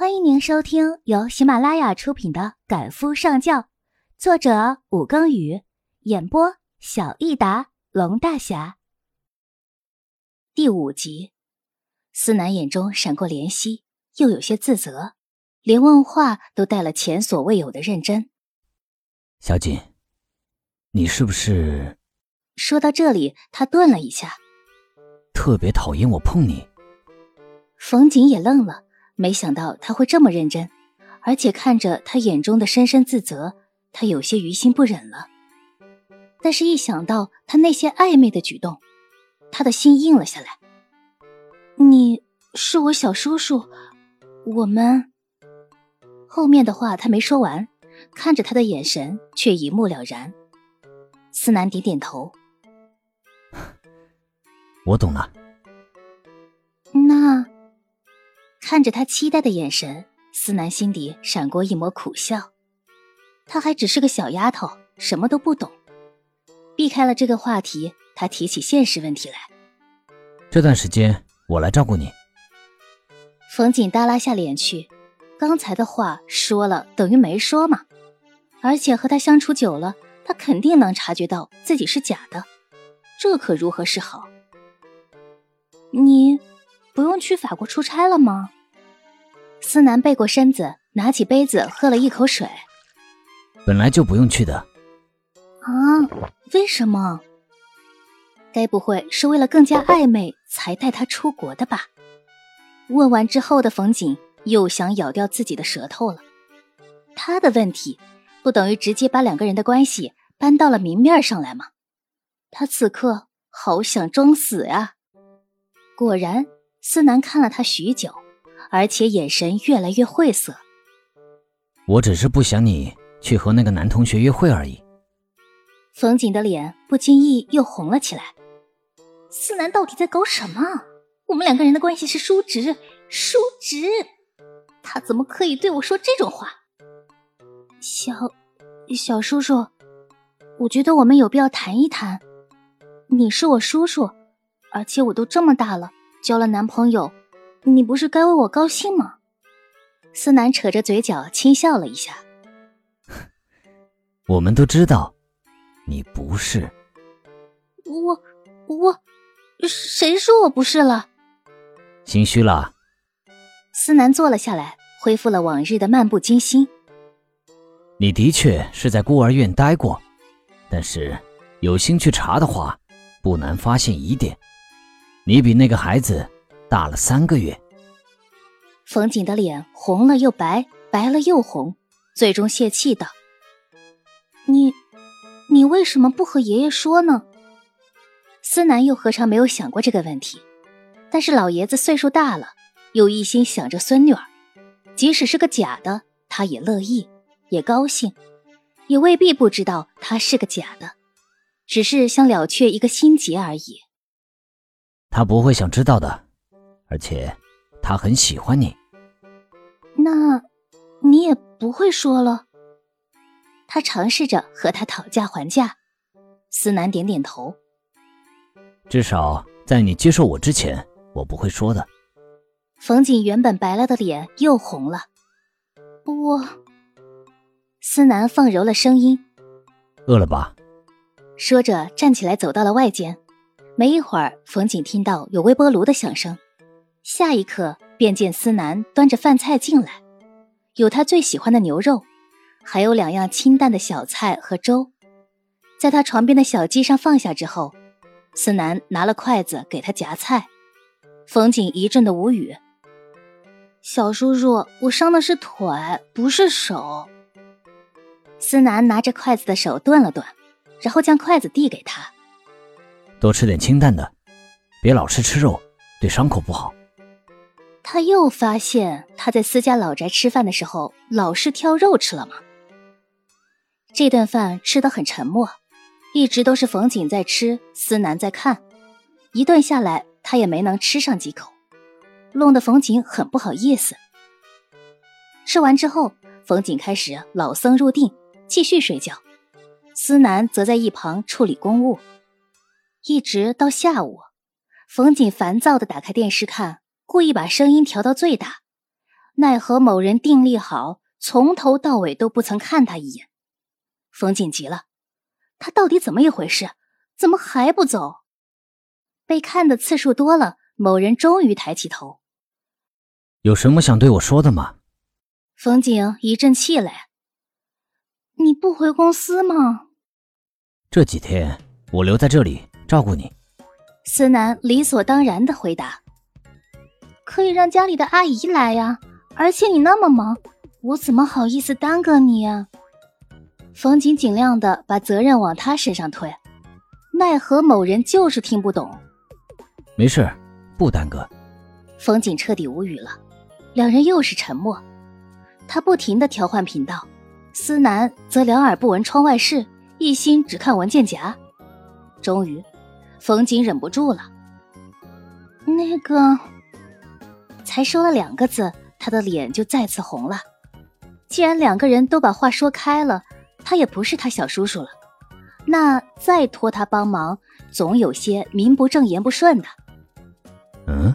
欢迎您收听由喜马拉雅出品的《赶夫上轿》，作者武庚宇，演播小益达龙大侠。第五集，思南眼中闪过怜惜，又有些自责，连问话都带了前所未有的认真。小锦，你是不是？说到这里，他顿了一下，特别讨厌我碰你。冯瑾也愣了。没想到他会这么认真，而且看着他眼中的深深自责，他有些于心不忍了。但是，一想到他那些暧昧的举动，他的心硬了下来。你是我小叔叔，我们后面的话他没说完，看着他的眼神却一目了然。思南点点头，我懂了。那。看着他期待的眼神，思南心底闪过一抹苦笑。她还只是个小丫头，什么都不懂。避开了这个话题，她提起现实问题来。这段时间我来照顾你。冯锦耷拉下脸去，刚才的话说了等于没说嘛。而且和他相处久了，他肯定能察觉到自己是假的，这可如何是好？你。不用去法国出差了吗？思南背过身子，拿起杯子喝了一口水。本来就不用去的。啊？为什么？该不会是为了更加暧昧才带他出国的吧？问完之后的冯景又想咬掉自己的舌头了。他的问题不等于直接把两个人的关系搬到了明面上来吗？他此刻好想装死呀！果然。思南看了他许久，而且眼神越来越晦涩。我只是不想你去和那个男同学约会而已。冯景的脸不经意又红了起来。思南到底在搞什么？我们两个人的关系是叔侄，叔侄，他怎么可以对我说这种话？小小叔叔，我觉得我们有必要谈一谈。你是我叔叔，而且我都这么大了。交了男朋友，你不是该为我高兴吗？思南扯着嘴角轻笑了一下。我们都知道，你不是。我我，谁说我不是了？心虚了。思南坐了下来，恢复了往日的漫不经心。你的确是在孤儿院待过，但是有心去查的话，不难发现疑点。你比那个孩子大了三个月。冯景的脸红了又白，白了又红，最终泄气道：“你，你为什么不和爷爷说呢？”思南又何尝没有想过这个问题？但是老爷子岁数大了，又一心想着孙女儿，即使是个假的，他也乐意，也高兴，也未必不知道他是个假的，只是想了却一个心结而已。他不会想知道的，而且他很喜欢你。那，你也不会说了。他尝试着和他讨价还价。思南点点头。至少在你接受我之前，我不会说的。冯景原本白了的脸又红了。我，思南放柔了声音。饿了吧？说着站起来走到了外间。没一会儿，冯景听到有微波炉的响声，下一刻便见思南端着饭菜进来，有他最喜欢的牛肉，还有两样清淡的小菜和粥，在他床边的小鸡上放下之后，思南拿了筷子给他夹菜，冯景一阵的无语。小叔叔，我伤的是腿，不是手。思南拿着筷子的手顿了顿，然后将筷子递给他。多吃点清淡的，别老是吃肉，对伤口不好。他又发现他在私家老宅吃饭的时候老是挑肉吃了吗？这顿饭吃得很沉默，一直都是冯景在吃，思南在看。一顿下来，他也没能吃上几口，弄得冯景很不好意思。吃完之后，冯景开始老僧入定，继续睡觉，思南则在一旁处理公务。一直到下午，冯锦烦躁的打开电视看，故意把声音调到最大。奈何某人定力好，从头到尾都不曾看他一眼。冯锦急了，他到底怎么一回事？怎么还不走？被看的次数多了，某人终于抬起头。有什么想对我说的吗？冯景一阵气馁。你不回公司吗？这几天我留在这里照顾你。思南理所当然的回答。可以让家里的阿姨来呀，而且你那么忙，我怎么好意思耽搁你呀？冯景尽量的把责任往他身上推，奈何某人就是听不懂。没事，不耽搁。冯景彻底无语了。两人又是沉默，他不停的调换频道，思南则两耳不闻窗外事，一心只看文件夹。终于，冯景忍不住了：“那个……”才说了两个字，他的脸就再次红了。既然两个人都把话说开了，他也不是他小叔叔了，那再托他帮忙，总有些名不正言不顺的。嗯。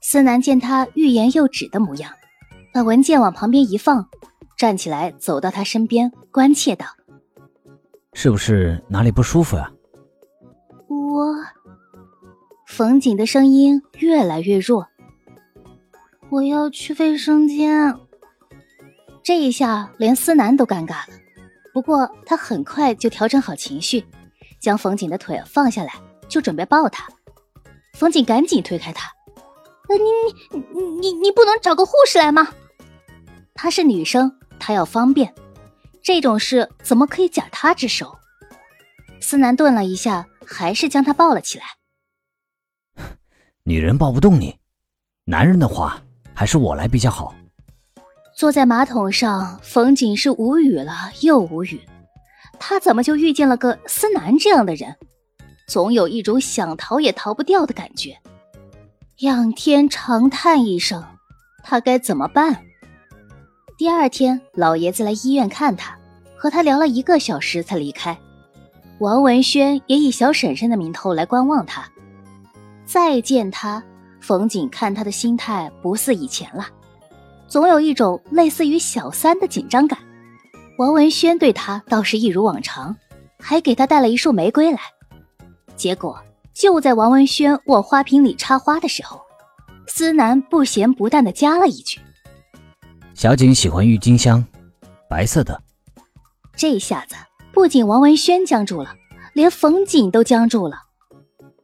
思南见他欲言又止的模样，把文件往旁边一放，站起来走到他身边，关切道：“是不是哪里不舒服呀？”我，冯景的声音越来越弱。我要去卫生间。这一下连思南都尴尬了，不过他很快就调整好情绪，将冯景的腿放下来，就准备抱他。冯景赶紧推开他。你你你你你不能找个护士来吗？她是女生，她要方便，这种事怎么可以假她之手？思南顿了一下，还是将她抱了起来。女人抱不动你，男人的话还是我来比较好。坐在马桶上，冯景是无语了又无语，他怎么就遇见了个思南这样的人？总有一种想逃也逃不掉的感觉。仰天长叹一声，他该怎么办？第二天，老爷子来医院看他，和他聊了一个小时才离开。王文轩也以小婶婶的名头来观望他。再见他，冯锦看他的心态不似以前了，总有一种类似于小三的紧张感。王文轩对他倒是一如往常，还给他带了一束玫瑰来。结果。就在王文轩往花瓶里插花的时候，思南不咸不淡的加了一句：“小景喜欢郁金香，白色的。”这下子不仅王文轩僵住了，连冯锦都僵住了。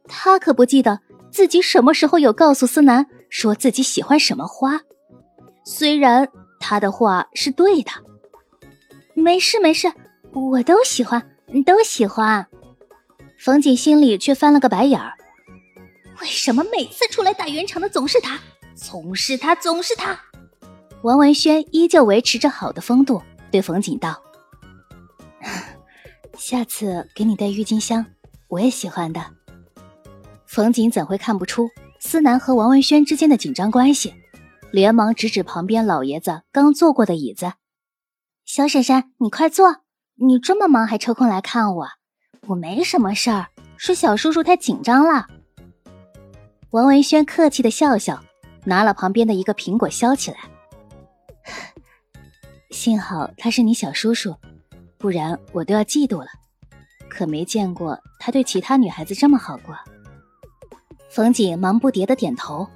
他可不记得自己什么时候有告诉思南说自己喜欢什么花，虽然他的话是对的。没事没事，我都喜欢，都喜欢。冯景心里却翻了个白眼儿，为什么每次出来打圆场的总是他，总是他，总是他？王文轩依旧维持着好的风度，对冯景道：“ 下次给你带郁金香，我也喜欢的。”冯瑾怎会看不出思南和王文轩之间的紧张关系，连忙指指旁边老爷子刚坐过的椅子：“小婶婶，你快坐，你这么忙还抽空来看我。”我没什么事儿，是小叔叔太紧张了。王文轩客气的笑笑，拿了旁边的一个苹果削起来。幸好他是你小叔叔，不然我都要嫉妒了。可没见过他对其他女孩子这么好过。冯锦忙不迭的点头。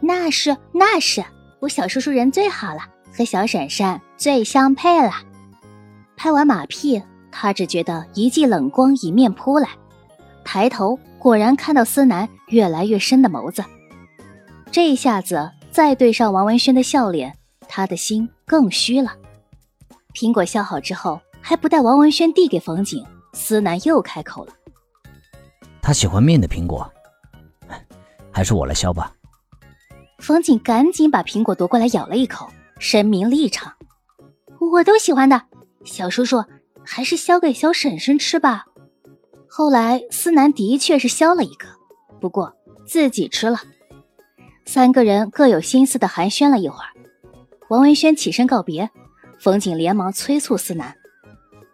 那是那是，我小叔叔人最好了，和小婶婶最相配了。拍完马屁。他只觉得一记冷光迎面扑来，抬头果然看到思南越来越深的眸子。这一下子再对上王文轩的笑脸，他的心更虚了。苹果削好之后，还不待王文轩递给冯景，思南又开口了：“他喜欢面的苹果，还是我来削吧。”冯景赶紧把苹果夺过来咬了一口，声明立场：“我都喜欢的，小叔叔。”还是削给小婶婶吃吧。后来思南的确是削了一个，不过自己吃了。三个人各有心思的寒暄了一会儿，王文轩起身告别，冯景连忙催促思南：“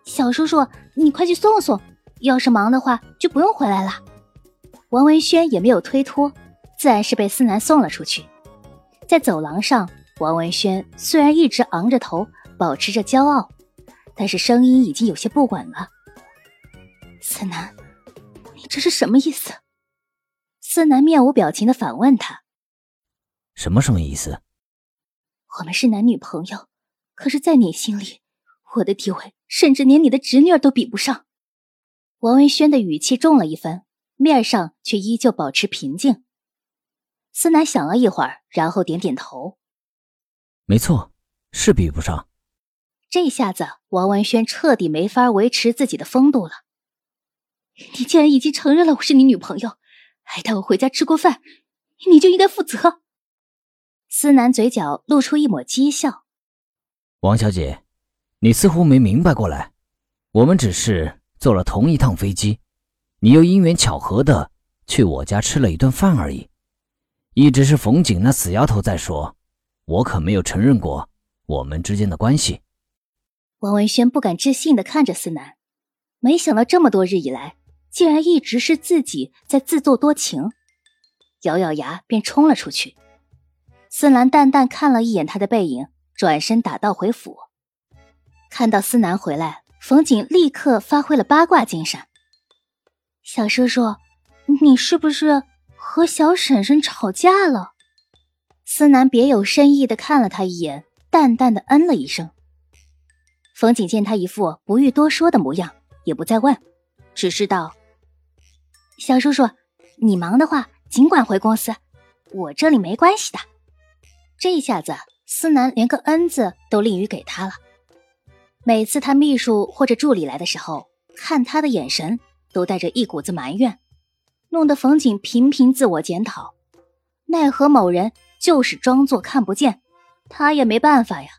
小叔叔，你快去送送，要是忙的话就不用回来了。”王文轩也没有推脱，自然是被思南送了出去。在走廊上，王文轩虽然一直昂着头，保持着骄傲，但是声音已经有些不稳了。思南，你这是什么意思？思南面无表情的反问他：“什么什么意思？我们是男女朋友，可是，在你心里，我的地位甚至连你的侄女儿都比不上。”王文轩的语气重了一分，面上却依旧保持平静。思南想了一会儿，然后点点头：“没错，是比不上。”这下子，王文轩彻底没法维持自己的风度了。你既然已经承认了我是你女朋友，还带我回家吃过饭，你就应该负责。思南嘴角露出一抹讥笑：“王小姐，你似乎没明白过来，我们只是坐了同一趟飞机，你又因缘巧合的去我家吃了一顿饭而已。”一直是冯景那死丫头在说，我可没有承认过我们之间的关系。王文轩不敢置信的看着思南，没想到这么多日以来，竟然一直是自己在自作多情，咬咬牙便冲了出去。思南淡淡看了一眼他的背影，转身打道回府。看到思南回来，冯景立刻发挥了八卦精神：“小叔叔，你是不是？”和小婶婶吵架了，思南别有深意的看了他一眼，淡淡的嗯了一声。冯景见他一副不欲多说的模样，也不再问，只是道：“小叔叔，你忙的话尽管回公司，我这里没关系的。”这一下子，思南连个恩字都吝于给他了。每次他秘书或者助理来的时候，看他的眼神都带着一股子埋怨。弄得冯景频频自我检讨，奈何某人就是装作看不见，他也没办法呀。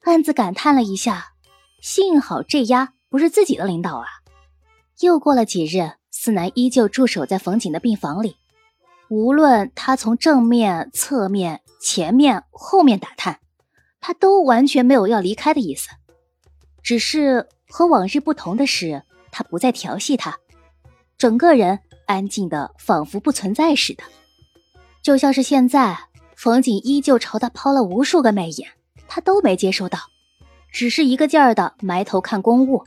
暗自感叹了一下，幸好这丫不是自己的领导啊。又过了几日，思南依旧驻守在冯景的病房里，无论他从正面、侧面、前面、后面打探，他都完全没有要离开的意思。只是和往日不同的是，他不再调戏他，整个人。安静的，仿佛不存在似的，就像是现在，冯景依旧朝他抛了无数个媚眼，他都没接收到，只是一个劲儿的埋头看公务。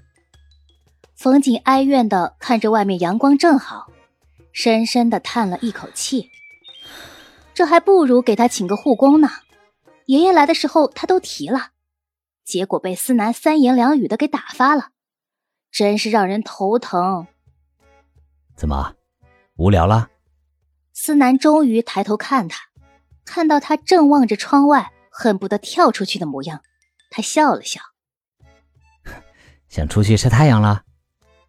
冯景哀怨的看着外面阳光正好，深深的叹了一口气，这还不如给他请个护工呢。爷爷来的时候他都提了，结果被思南三言两语的给打发了，真是让人头疼。怎么？无聊了，思南终于抬头看他，看到他正望着窗外，恨不得跳出去的模样，他笑了笑，想出去晒太阳了。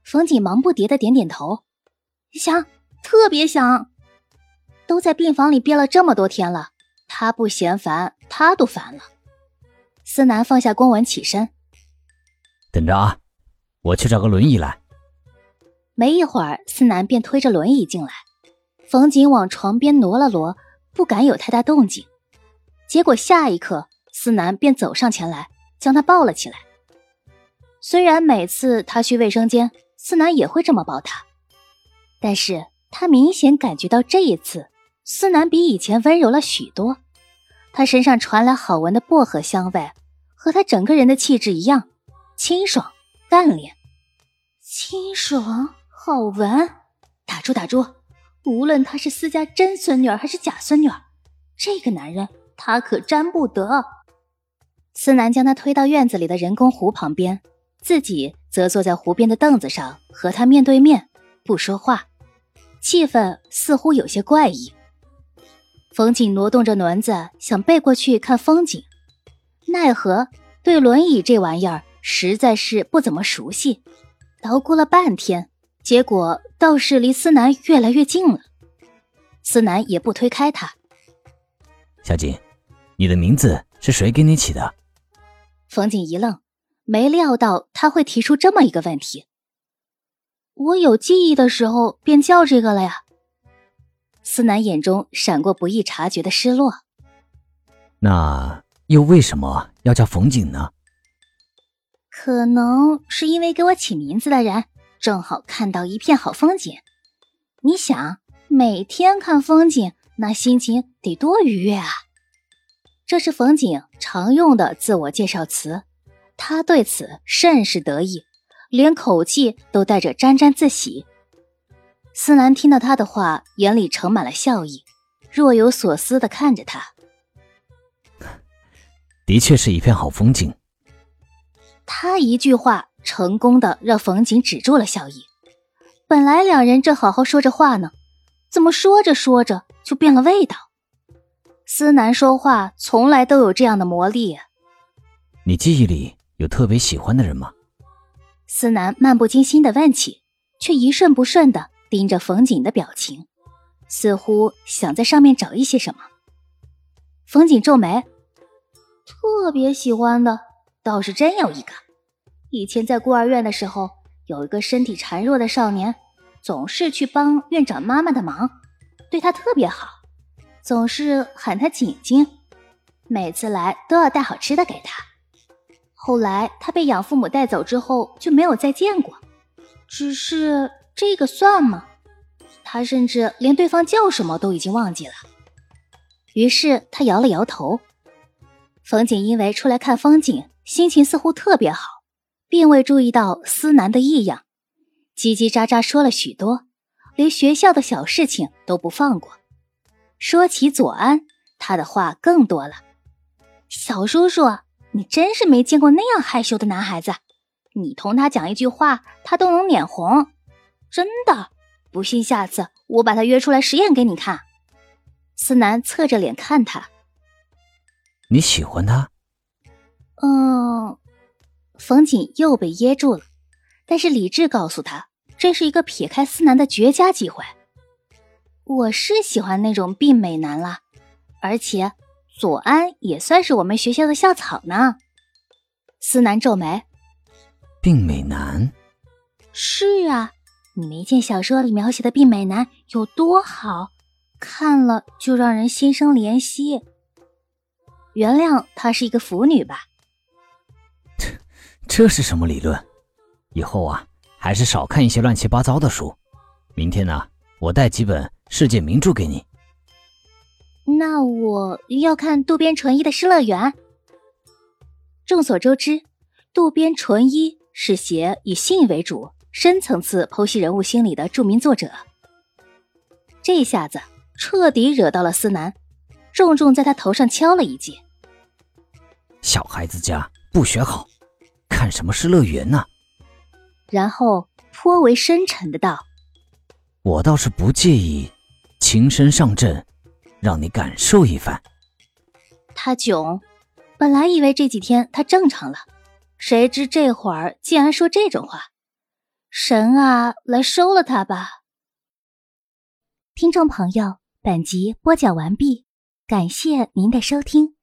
冯锦忙不迭的点点头，想，特别想。都在病房里憋了这么多天了，他不嫌烦，他都烦了。思南放下公文，起身，等着啊，我去找个轮椅来。没一会儿，思南便推着轮椅进来。冯瑾往床边挪了挪，不敢有太大动静。结果下一刻，思南便走上前来，将他抱了起来。虽然每次他去卫生间，思南也会这么抱他，但是他明显感觉到这一次，思南比以前温柔了许多。他身上传来好闻的薄荷香味，和他整个人的气质一样，清爽干练，清爽。好闻，打住打住！无论她是私家真孙女儿还是假孙女儿，这个男人他可沾不得。思南将他推到院子里的人工湖旁边，自己则坐在湖边的凳子上和他面对面，不说话，气氛似乎有些怪异。冯景挪动着轮子，想背过去看风景，奈何对轮椅这玩意儿实在是不怎么熟悉，捣鼓了半天。结果倒是离思南越来越近了，思南也不推开他。小景，你的名字是谁给你起的？冯景一愣，没料到他会提出这么一个问题。我有记忆的时候便叫这个了呀。思南眼中闪过不易察觉的失落。那又为什么要叫冯景呢？可能是因为给我起名字的人。正好看到一片好风景，你想每天看风景，那心情得多愉悦啊！这是冯景常用的自我介绍词，他对此甚是得意，连口气都带着沾沾自喜。思南听到他的话，眼里盛满了笑意，若有所思的看着他。的确是一片好风景。他一句话，成功的让冯景止住了笑意。本来两人正好好说着话呢，怎么说着说着就变了味道？思南说话从来都有这样的魔力。你记忆里有特别喜欢的人吗？思南漫不经心的问起，却一瞬不瞬的盯着冯景的表情，似乎想在上面找一些什么。冯景皱眉。特别喜欢的倒是真有一个。以前在孤儿院的时候，有一个身体孱弱的少年，总是去帮院长妈妈的忙，对他特别好，总是喊他景景，每次来都要带好吃的给他。后来他被养父母带走之后，就没有再见过。只是这个算吗？他甚至连对方叫什么都已经忘记了。于是他摇了摇头。冯景因为出来看风景，心情似乎特别好，并未注意到思南的异样，叽叽喳喳说了许多，连学校的小事情都不放过。说起左安，他的话更多了。小叔叔，你真是没见过那样害羞的男孩子，你同他讲一句话，他都能脸红，真的。不信，下次我把他约出来实验给你看。思南侧着脸看他。你喜欢他？嗯，冯锦又被噎住了，但是理智告诉他，这是一个撇开思南的绝佳机会。我是喜欢那种病美男了，而且左安也算是我们学校的校草呢。思南皱眉，病美男？是啊，你没见小说里描写的病美男有多好，看了就让人心生怜惜。原谅她是一个腐女吧？这是什么理论？以后啊，还是少看一些乱七八糟的书。明天呢，我带几本世界名著给你。那我要看渡边淳一的《失乐园》。众所周知，渡边淳一是写以性为主、深层次剖析人物心理的著名作者。这下子彻底惹到了思南。重重在他头上敲了一记。小孩子家不学好，看什么是乐园呢？然后颇为深沉的道：“我倒是不介意，情身上阵，让你感受一番。”他囧，本来以为这几天他正常了，谁知这会儿竟然说这种话。神啊，来收了他吧！听众朋友，本集播讲完毕。感谢您的收听。